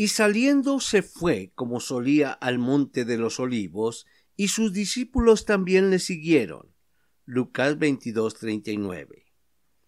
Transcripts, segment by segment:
Y saliendo se fue, como solía, al monte de los olivos, y sus discípulos también le siguieron. Lucas 22:39.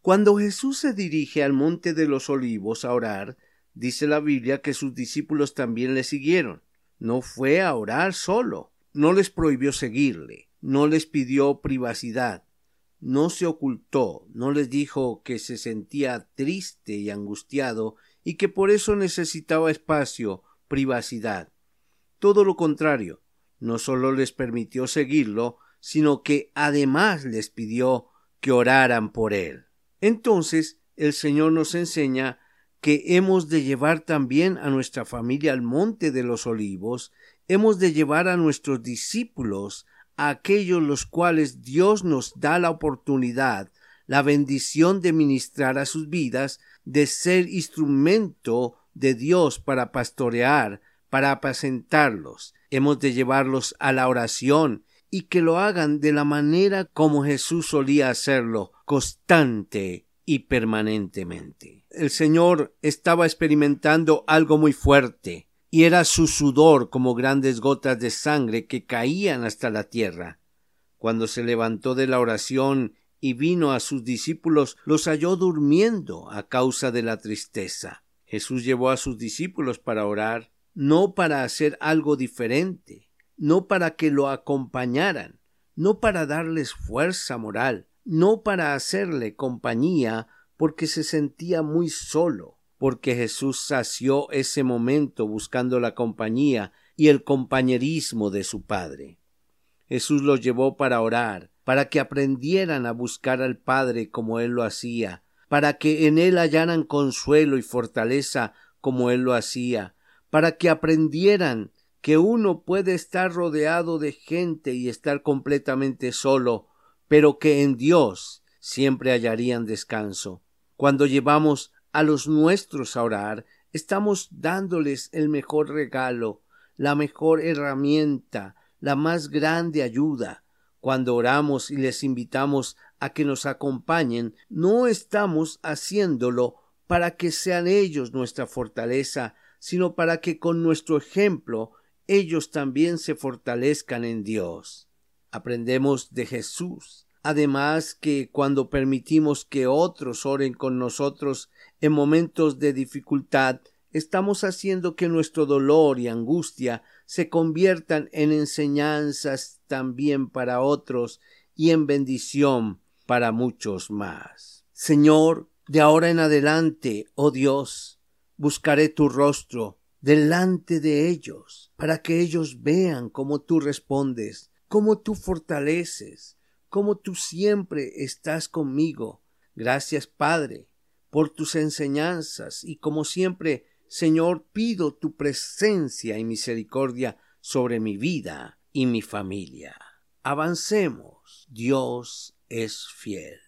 Cuando Jesús se dirige al monte de los olivos a orar, dice la Biblia que sus discípulos también le siguieron. No fue a orar solo, no les prohibió seguirle, no les pidió privacidad, no se ocultó, no les dijo que se sentía triste y angustiado y que por eso necesitaba espacio, privacidad. Todo lo contrario, no solo les permitió seguirlo, sino que además les pidió que oraran por él. Entonces el Señor nos enseña que hemos de llevar también a nuestra familia al monte de los olivos, hemos de llevar a nuestros discípulos, a aquellos los cuales Dios nos da la oportunidad, la bendición de ministrar a sus vidas, de ser instrumento de Dios para pastorear, para apacentarlos. Hemos de llevarlos a la oración y que lo hagan de la manera como Jesús solía hacerlo, constante y permanentemente. El Señor estaba experimentando algo muy fuerte, y era su sudor como grandes gotas de sangre que caían hasta la tierra. Cuando se levantó de la oración y vino a sus discípulos, los halló durmiendo a causa de la tristeza. Jesús llevó a sus discípulos para orar, no para hacer algo diferente, no para que lo acompañaran, no para darles fuerza moral, no para hacerle compañía porque se sentía muy solo, porque Jesús sació ese momento buscando la compañía y el compañerismo de su Padre. Jesús los llevó para orar, para que aprendieran a buscar al Padre como Él lo hacía, para que en Él hallaran consuelo y fortaleza como Él lo hacía, para que aprendieran que uno puede estar rodeado de gente y estar completamente solo, pero que en Dios siempre hallarían descanso. Cuando llevamos a los nuestros a orar, estamos dándoles el mejor regalo, la mejor herramienta, la más grande ayuda, cuando oramos y les invitamos a que nos acompañen, no estamos haciéndolo para que sean ellos nuestra fortaleza, sino para que con nuestro ejemplo ellos también se fortalezcan en Dios. Aprendemos de Jesús. Además que cuando permitimos que otros oren con nosotros en momentos de dificultad, estamos haciendo que nuestro dolor y angustia se conviertan en enseñanzas también para otros y en bendición para muchos más. Señor, de ahora en adelante, oh Dios, buscaré tu rostro delante de ellos, para que ellos vean cómo tú respondes, cómo tú fortaleces, cómo tú siempre estás conmigo. Gracias, Padre, por tus enseñanzas y como siempre Señor, pido tu presencia y misericordia sobre mi vida y mi familia. Avancemos. Dios es fiel.